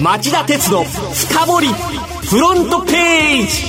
町田鉄の深掘りフロントページ。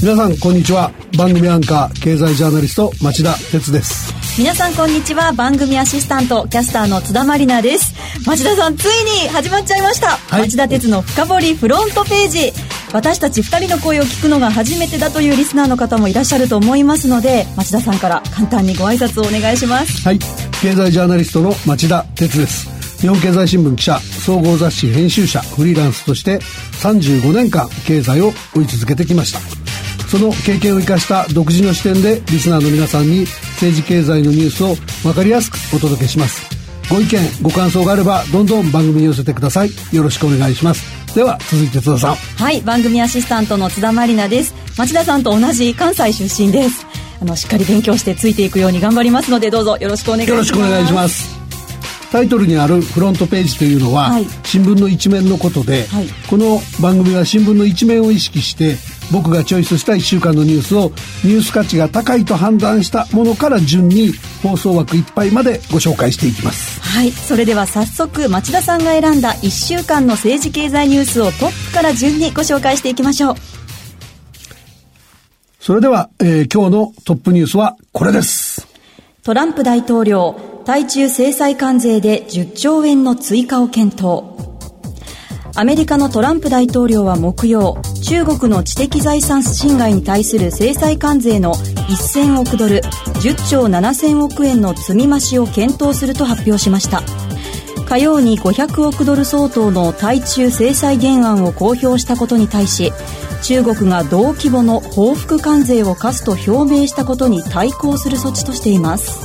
皆さんこんにちは。番組アンカー経済ジャーナリスト町田鉄です。皆さんこんにちは。番組アシスタントキャスターの津田まりなです。町田さんついに始まっちゃいました、はい、町田鉄の深掘りフロントページ。私たち2人の声を聞くのが初めてだというリスナーの方もいらっしゃると思いますので町田さんから簡単にご挨拶をお願いします。はい。経済ジャーナリストの町田哲です日本経済新聞記者総合雑誌編集者フリーランスとして35年間経済を追い続けてきました。その経験を生かした独自の視点でリスナーの皆さんに政治経済のニュースを分かりやすくお届けします。ご意見ご感想があればどんどん番組に寄せてください。よろしくお願いします。では続いて津田さん。はい番組アシスタントの津田まりなです。町田さんと同じ関西出身です。あのしっかり勉強してついていくように頑張りますのでどうぞよろしくお願いします。よろしくお願いしますタイトルにあるフロントページというのは、はい、新聞の一面のことで、はい、この番組は新聞の一面を意識して僕がチョイスした1週間のニュースをニュース価値が高いと判断したものから順に放送枠いっぱいまでご紹介していきます。はい。それでは早速町田さんが選んだ1週間の政治経済ニュースをトップから順にご紹介していきましょう。それでは、えー、今日のトップニュースはこれですトランプ大統領対中制裁関税で10兆円の追加を検討。アメリカのトランプ大統領は木曜中国の知的財産侵害に対する制裁関税の1000億ドル10兆7000億円の積み増しを検討すると発表しました。火曜に500億ドル相当の対中制裁原案を公表したことに対し中国が同規模の報復関税を課すと表明したことに対抗する措置としています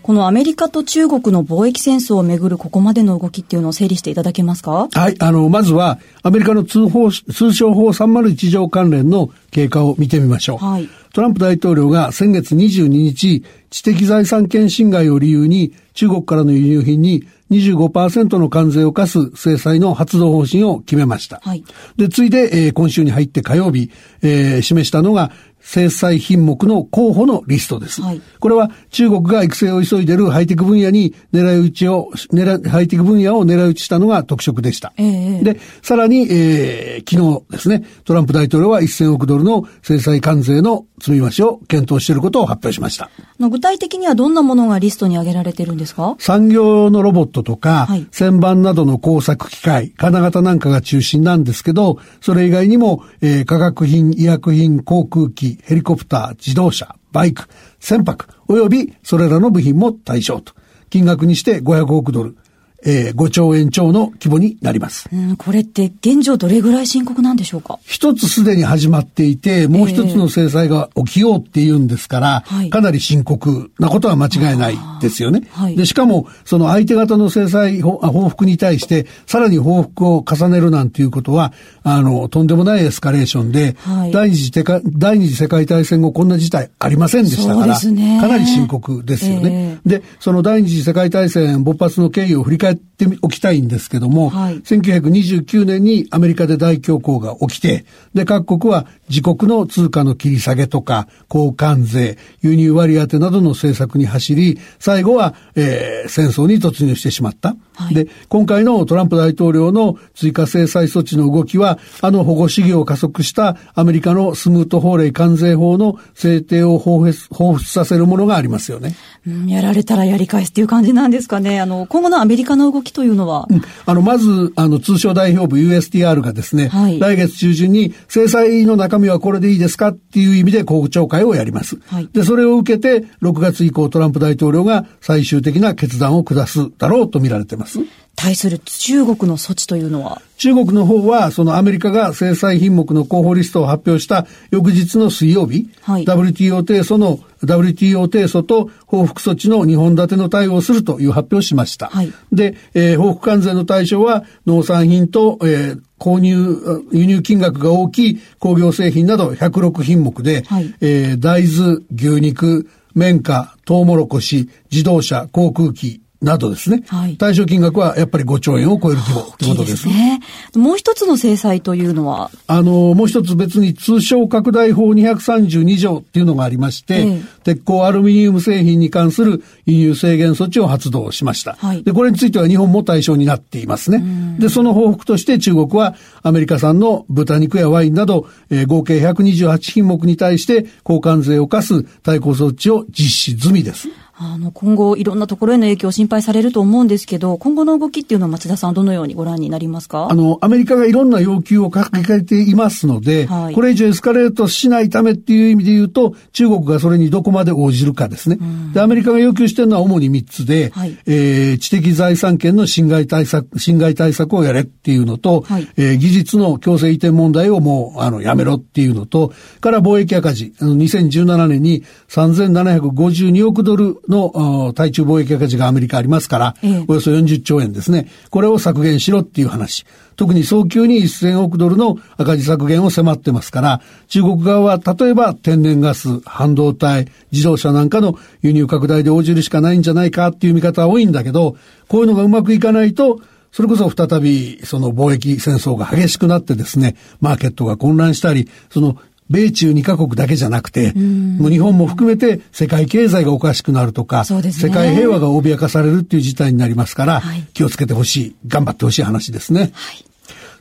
このアメリカと中国の貿易戦争をめぐるここまでの動きっていうのを整理していただけますか？はい、あの、まずは、アメリカの通報、通商法301条関連の経過を見てみましょう。はい。トランプ大統領が先月22日、知的財産権侵害を理由に中国からの輸入品に25%の関税を課す制裁の発動方針を決めました。はい、で、ついで、えー、今週に入って火曜日、えー、示したのが制裁品目の候補のリストです。はい、これは中国が育成を急いでいるハイテク分野に狙い撃ちを、狙ハイテク分野を狙い撃ちしたのが特色でした。えー、で、さらに、えー、昨日ですね、トランプ大統領は1000億ドルの制裁関税の積み増しを検討していることを発表しました。具体的にはどんなものがリストに挙げられてるんですか？産業のロボットとか、はい、旋盤などの工作機械、金型なんかが中心なんですけど、それ以外にも、えー、化学品、医薬品、航空機、ヘリコプター、自動車、バイク、船舶、及びそれらの部品も対象と。金額にして500億ドル。えー、5兆円超の規模になります。うん、これって現状どれぐらい深刻なんでしょうか？一つすでに始まっていて、もう一つの制裁が起きようっていうんですから、えー、かなり深刻なことは間違いないですよね。はい、で、しかも、その相手方の制裁、報復に対して、さらに報復を重ねるなんていうことは、あの、とんでもないエスカレーションで、はい、第二次第二次世界大戦後こんな事態ありませんでしたから、ね、かなり深刻ですよね。えー、で、その第二次世界大戦勃発の経緯を振り返っておきたいんですけども、はい、1929年にアメリカで大恐慌が起きて、で、各国は自国の通貨の切り下げとか、交換税、輸入割当などの政策に走り、最後は、えー、戦争に突入してしまった。はい、で、今回のトランプ大統領の追加制裁措置の動きは、あの保護主義を加速したアメリカのスムート法令関税法の制定を彷彿させるものがありますよね。うん、やられたらやり返すっていう感じなんですかね。あの、今後のアメリカの動きというのは、うん、あの、まず、あの、通商代表部 USTR がですね、はい、来月中旬に制裁の中身はこれでいいですかっていう意味で公聴会をやります。はい、で、それを受けて、6月以降トランプ大統領が最終的な決断を下すだろうと見られてます。対する中国の措置というのは？中国の方は、そのアメリカが制裁品目の候補リストを発表した翌日の水曜日、はい、WTO 提訴の WTO 提訴と報復措置の2本立ての対応をするという発表をしました。はい、で、えー、報復関税の対象は農産品と、えー、購入、輸入金額が大きい工業製品など106品目で、はい、えー、大豆、牛肉、綿花、トウモロコシ、自動車、航空機、などですね。はい、対象金額はやっぱり5兆円を超える規模ということです。ね。もう一つの制裁というのは？あの、もう一つ別に通商拡大法232条っていうのがありまして、ええ、鉄鋼アルミニウム製品に関する輸入制限措置を発動しました。はい、で、これについては日本も対象になっていますね。で、その報復として中国はアメリカ産の豚肉やワインなど、えー、合計128品目に対して交換税を課す対抗措置を実施済みです。あの、今後いろんなところへの影響心配されると思うんですけど、今後の動きっていうのは町田さんどのようにご覧になりますか？あの、アメリカがいろんな要求をかけていますので、はい、これ以上エスカレートしないためっていう意味で言うと、中国がそれにどこまで応じるかですね。で、アメリカが要求しているのは主に3つで、はい、えー、知的財産権の侵害対策、侵害対策をやれっていうのと、はい、えー、技術の強制移転問題をもう、あの、やめろっていうのと、から貿易赤字、あの、2017年に3752億ドルの対中貿易赤字がアメリカありますから、ええ、およそ40兆円ですね。これを削減しろっていう話。特に早急に1000億ドルの赤字削減を迫ってますから、中国側は例えば天然ガス、半導体、自動車なんかの輸入拡大で応じるしかないんじゃないかっていう見方は多いんだけど、こういうのがうまくいかないと、それこそ再びその貿易戦争が激しくなってですね、マーケットが混乱したり、その米中2カ国だけじゃなくて、もう日本も含めて世界経済がおかしくなるとか、ね、世界平和が脅かされるっていう事態になりますから、はい、気をつけてほしい、頑張ってほしい話ですね。はい、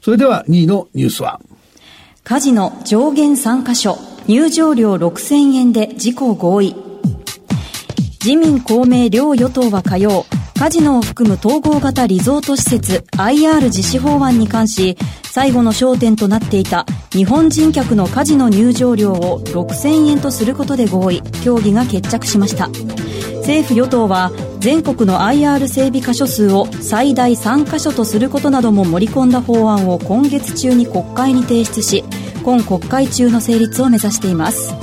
それでは2位のニュースは？カジノ上限3カ所、入場料6000円で事故合意。自民公明両与党は火曜、カジノを含む統合型リゾート施設 IR 実施法案に関し、最後の焦点となっていた日本人客のカジノ入場料を6000円とすることで合意、協議が決着しました。政府与党は全国の IR 整備箇所数を最大3箇所とすることなども盛り込んだ法案を今月中に国会に提出し今国会中の成立を目指しています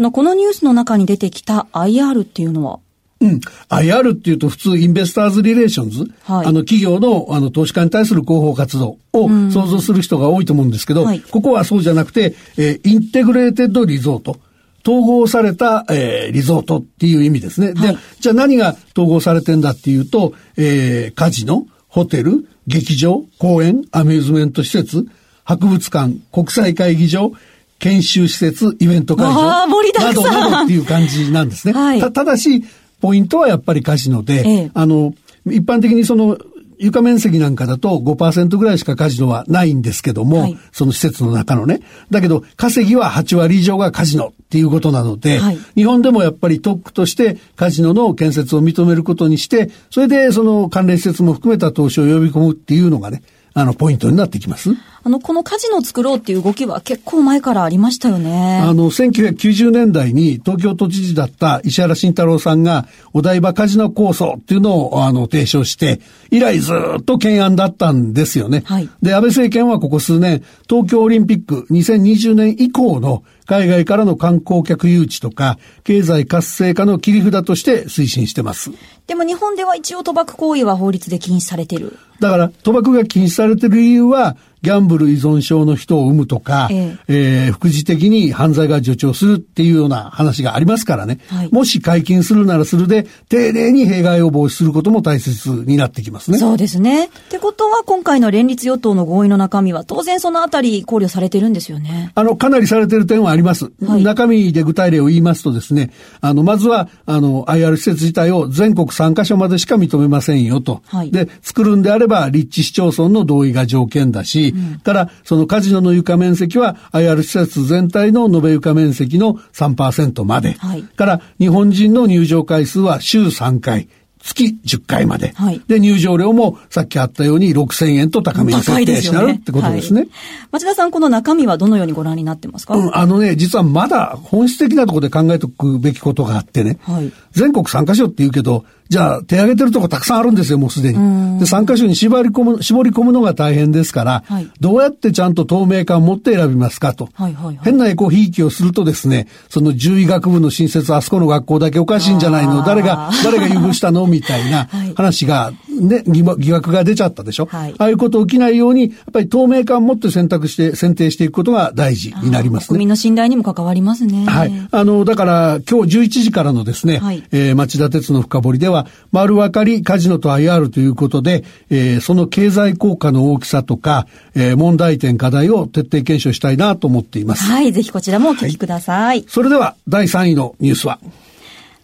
のこのニュースの中に出てきた IR っていうのはうん。IR っていうと普通 investors relations、はい、あの企業のあの投資家に対する広報活動を想像する人が多いと思うんですけど、はい、ここはそうじゃなくて、えー、 integrated resort。統合された、えー、リゾートっていう意味ですね。はい、で、じゃあ何が統合されてんだっていうと、えー、カジノ、ホテル、劇場、公園、アミューズメント施設、博物館、国際会議場、研修施設、イベント会場、などなどっていう感じなんですね。はい、たただし、ポイントはやっぱりカジノで、ええ、あの、一般的にその、床面積なんかだと5%ぐらいしかカジノはないんですけども、はい、その施設の中のね。だけど、稼ぎは8割以上がカジノっていうことなので、はい、日本でもやっぱり特区としてカジノの建設を認めることにして、それでその関連施設も含めた投資を呼び込むっていうのがね、あの、ポイントになってきます。あの、このカジノを作ろうっていう動きは結構前からありましたよね。あの、1990年代に東京都知事だった石原慎太郎さんが、お台場カジノ構想っていうのを、あの、提唱して、以来ずっと懸案だったんですよね。はい。で、安倍政権はここ数年、東京オリンピック2020年以降の海外からの観光客誘致とか、経済活性化の切り札として推進してます。でも日本では一応賭博行為は法律で禁止されてる。だから、賭博が禁止されてる理由は、ギャンブル依存症の人を生むとか、えええー、副次的に犯罪が助長するっていうような話がありますからね。はい、もし解禁するならするで、丁寧に弊害を防止することも大切になってきますね。そうですね。ってことは、今回の連立与党の合意の中身は、当然そのあたり考慮されてるんですよね。あの、かなりされてる点はあります。はい、中身で具体例を言いますとですね、あの、まずは、あの、IR 施設自体を全国3カ所までしか認めませんよと。はい、で、作るんであれば、立地市町村の同意が条件だし、うん、から、そのカジノの床面積は IR 施設全体の延べ床面積の3%まで。はい、から、日本人の入場回数は週3回。月10回まで。はい、で、入場料もさっきあったように6000円と高めに設定しなるってことですね。はい、町田さん、この中身はどのようにご覧になってますか、うん、あのね、実はまだ本質的なところで考えておくべきことがあってね。はい、全国3カ所って言うけど、じゃあ手挙げてるとこたくさんあるんですよ、もうすでに。で、3箇所に絞り込む、絞り込むのが大変ですから、はい、どうやってちゃんと透明感を持って選びますかと。はいはいはい、変なエコひいきをするとですね、その獣医学部の新設、あそこの学校だけおかしいんじゃないの？誰が、誰が優遇したの？みたいな話がね、疑惑が出ちゃったでしょ？はい、ああいうこと起きないように、やっぱり透明感を持って選択して、選定していくことが大事になりますね。国民の信頼にも関わりますね。はい。あの、だから、今日11時からのですね、はい、えー、町田鉄の深掘りでは、丸分かりカジノと IR ということで、えー、その経済効果の大きさとか、えー、問題点、課題を徹底検証したいなと思っています。はい。ぜひこちらもお聞きください。はい、それでは、第3位のニュースは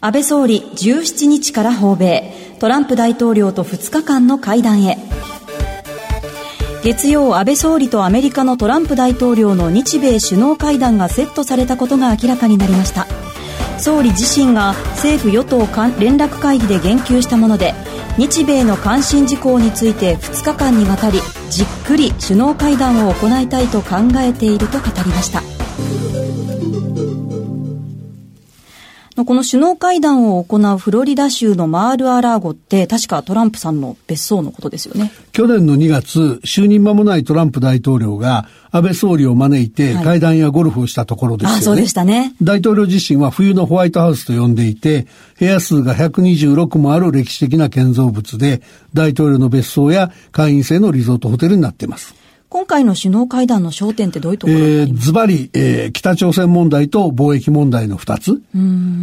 安倍総理17日から訪米。トランプ大統領と2日間の会談へ。月曜安倍総理とアメリカのトランプ大統領の日米首脳会談がセットされたことが明らかになりました。総理自身が政府与党連絡会議で言及したもので日米の関心事項について2日間にわたりじっくり首脳会談を行いたいと考えていると語りました。この首脳会談を行うフロリダ州のマール・アラーゴって確かトランプさんの別荘のことですよね。去年の2月、就任間もないトランプ大統領が安倍総理を招いて会談やゴルフをしたところですよね。はい、あ、そうでしたね。大統領自身は冬のホワイトハウスと呼んでいて、部屋数が126もある歴史的な建造物で、大統領の別荘や会員制のリゾートホテルになっています。今回の首脳会談の焦点ってどういうところえー、ズバリ、えー、北朝鮮問題と貿易問題の二つ。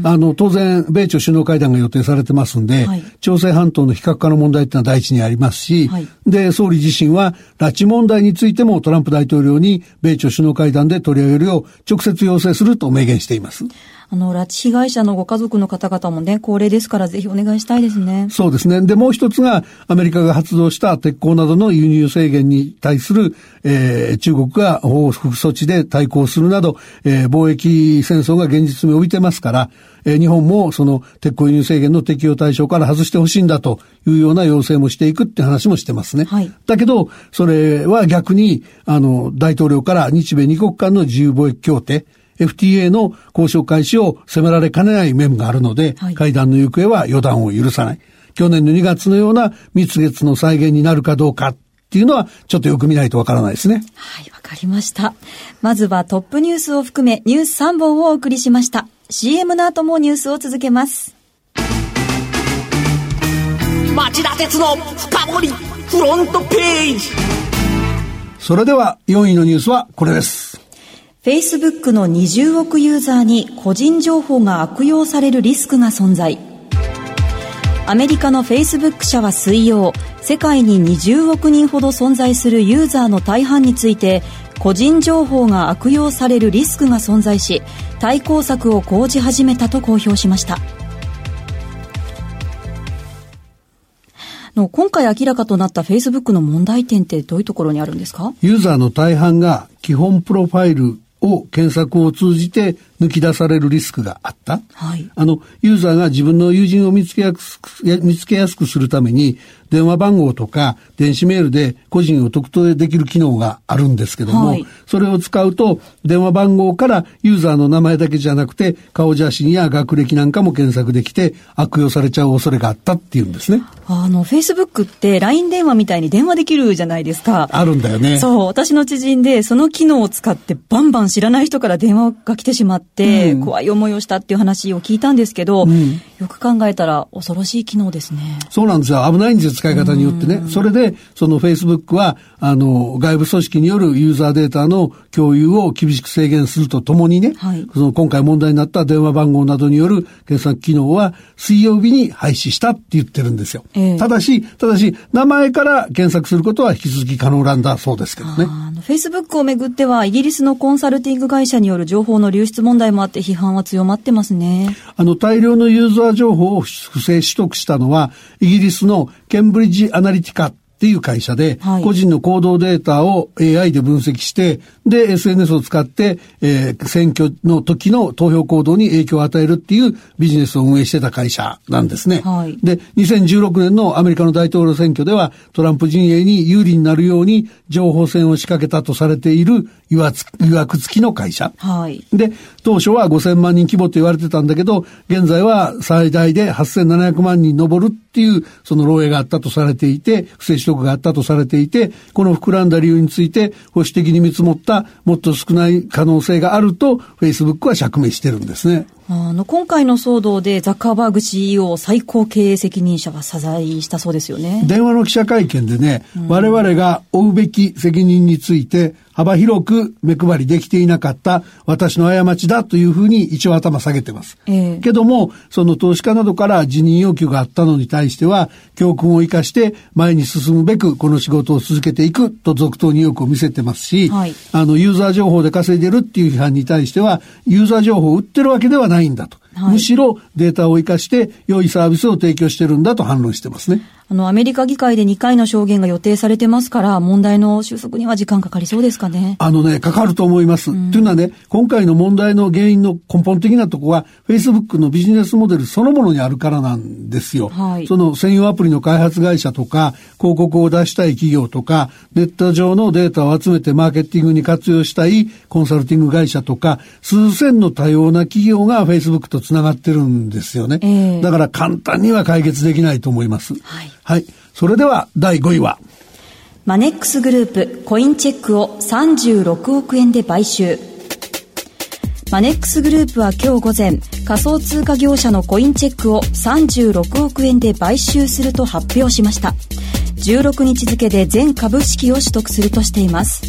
あの、当然、米朝首脳会談が予定されてますんで、はい、朝鮮半島の非核化の問題っていうのは第一にありますし、はい、で、総理自身は、拉致問題についてもトランプ大統領に米朝首脳会談で取り上げるよう直接要請すると明言しています。あの、拉致被害者のご家族の方々もね、高齢ですからぜひお願いしたいですね。そうですね。で、もう一つが、アメリカが発動した鉄鋼などの輸入制限に対する、えー、中国が報復措置で対抗するなど、えー、貿易戦争が現実味を帯びてますから、えー、日本もその鉄鋼輸入制限の適用対象から外してほしいんだというような要請もしていくって話もしてますね。はい。だけど、それは逆に、あの、大統領から日米二国間の自由貿易協定、FTA の交渉開始を迫られかねない面があるので、はい、会談の行方は予断を許さない。去年の2月のような蜜月の再現になるかどうかっていうのは、ちょっとよく見ないとわからないですね。はい、わかりました。まずはトップニュースを含めニュース3本をお送りしました。CM の後もニュースを続けます。町田鉄の深掘りフロントページそれでは4位のニュースはこれです。Facebook の20億ユーザーに個人情報が悪用されるリスクが存在。アメリカの Facebook 社は水曜世界に20億人ほど存在するユーザーの大半について個人情報が悪用されるリスクが存在し対抗策を講じ始めたと公表しました。の今回明らかとなった Facebook の問題点ってどういうところにあるんですか？ユーザーの大半が基本プロファイルを検索を通じて抜き出されるリスクがあった。はい。あの、ユーザーが自分の友人を見つけやすく、見つけやすくするために、電話番号とか電子メールで個人を特定できる機能があるんですけども、はい、それを使うと電話番号からユーザーの名前だけじゃなくて顔写真や学歴なんかも検索できて悪用されちゃう恐れがあったっていうんですね。あの、Facebook って LINE 電話みたいに電話できるじゃないですか。あるんだよね。そう、私の知人でその機能を使ってバンバン知らない人から電話が来てしまって、うん、怖い思いをしたっていう話を聞いたんですけど、うん、よく考えたら恐ろしい機能ですね。そうなんですよ。危ないんですよ、使い方によってね。それで、その Facebook は、あの、外部組織によるユーザーデータの共有を厳しく制限するとともにね、はい、その今回問題になった電話番号などによる検索機能は水曜日に廃止したって言ってるんですよ。えー、ただし、ただし、名前から検索することは引き続き可能なんだそうですけどね。Facebook をめぐっては、イギリスのコンサルティング会社による情報の流出問題もあって批判は強まってますね。あの、大量のユーザー情報を不正取得したのは、イギリスのケンブリッジアナリティカっていう会社で、はい、個人の行動データを AI で分析して、で、SNS を使って、えー、選挙の時の投票行動に影響を与えるっていうビジネスを運営してた会社なんですね。はい、で、2016年のアメリカの大統領選挙では、トランプ陣営に有利になるように情報戦を仕掛けたとされているいわくつきの会社。はい。で、当初は5000万人規模と言われてたんだけど、現在は最大で8700万人上るっていう、その漏洩があったとされていて、不正取得があったとされていて、この膨らんだ理由について、保守的に見積もったもっと少ない可能性があると、フェイスブックは釈明してるんですね。あの、今回の騒動でザッカーバーグ CEO 最高経営責任者が謝罪したそうですよね。電話の記者会見でね、うん、我々が負うべき責任について幅広く目配りできていなかった私の過ちだというふうに一応頭下げてます。えー、けども、その投資家などから辞任要求があったのに対しては、教訓を生かして前に進むべくこの仕事を続けていくと続投に意欲を見せてますし、はい、あの、ユーザー情報で稼いでるっていう批判に対しては、ユーザー情報を売ってるわけではないんだと。はい、むしろデータを生かして良いサービスを提供してるんだと反論してますね。あの、アメリカ議会で2回の証言が予定されてますから、問題の収束には時間かかりそうですかね。あのね、かかると思います。うん、というのはね、今回の問題の原因の根本的なとこは、Facebook のビジネスモデルそのものにあるからなんですよ。はい、その専用アプリの開発会社とか、広告を出したい企業とか、ネット上のデータを集めてマーケティングに活用したいコンサルティング会社とか、数千の多様な企業が Facebook と繋がってるんですよね。えー、だから簡単には解決できないと思います。はい。はい。それでは第5位は。マネックスグループコインチェックを36億円で買収。マネックスグループは今日午前、仮想通貨業者のコインチェックを36億円で買収すると発表しました。16日付で全株式を取得するとしています。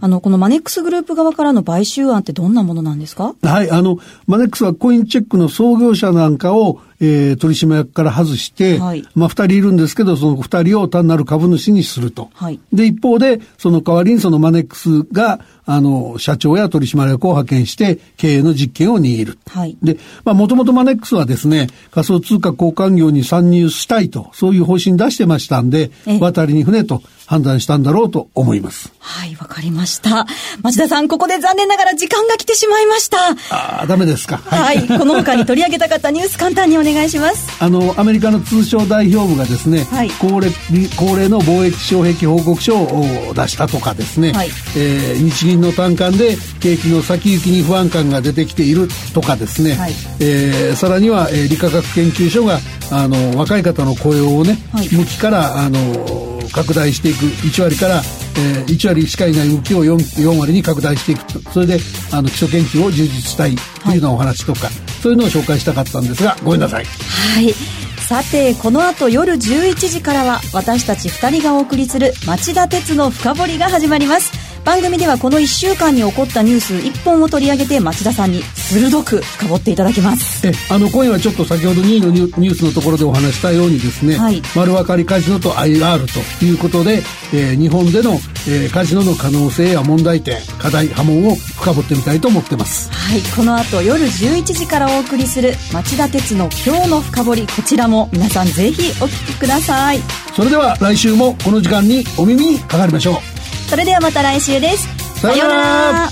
あの、このマネックスグループ側からの買収案ってどんなものなんですか？はい、あの、マネックスはコインチェックの創業者なんかを、えー、取締役から外して、はい、まあ、二人いるんですけど、その二人を単なる株主にすると。はい、で、一方で、その代わりにそのマネックスが、あの、社長や取締役を派遣して経営の実権を握る。はい。で、まあ、もともとマネックスはですね、仮想通貨交換業に参入したいと、そういう方針出してましたんで、渡りに船と判断したんだろうと思います。はい、わかりました。町田さん、ここで残念ながら時間が来てしまいました。ああ、ダメですか。はい、はい、この他に取り上げたかったニュース簡単にお願いします。あの、アメリカの通商代表部がですね、はい、恒例、恒例の貿易障壁報告書を出したとかですね、はい、えー、日銀の短観で景気の先行きに不安感が出てきているとかですね、はい、えー、さらには、えー、理化学研究所があの若い方の雇用をね、はい、向きからあの拡大していく。1割から、えー、1割しかいない動きを 4, 4割に拡大していく。とそれであの基礎研究を充実したいというようなお話とか、はい、そういうのを紹介したかったんですがごめんなさい。はい。さてこの後夜11時からは私たち2人がお送りする町田鉄の深掘りが始まります番組ではこの1週間に起こったニュース1本を取り上げて町田さんに鋭く深掘っていただきます。えあの今夜はちょっと先ほど2位のニュースのところでお話したようにですね、はい、丸分かりカジノと IR ということで、えー、日本での、えー、カジノの可能性や問題点課題波紋を深掘ってみたいと思ってます。はい。この後夜11時からお送りする町田鉄の今日の深掘りこちらも皆さんぜひお聞きください。それでは来週もこの時間にお耳にかかりましょうそれではまた来週です。さようなら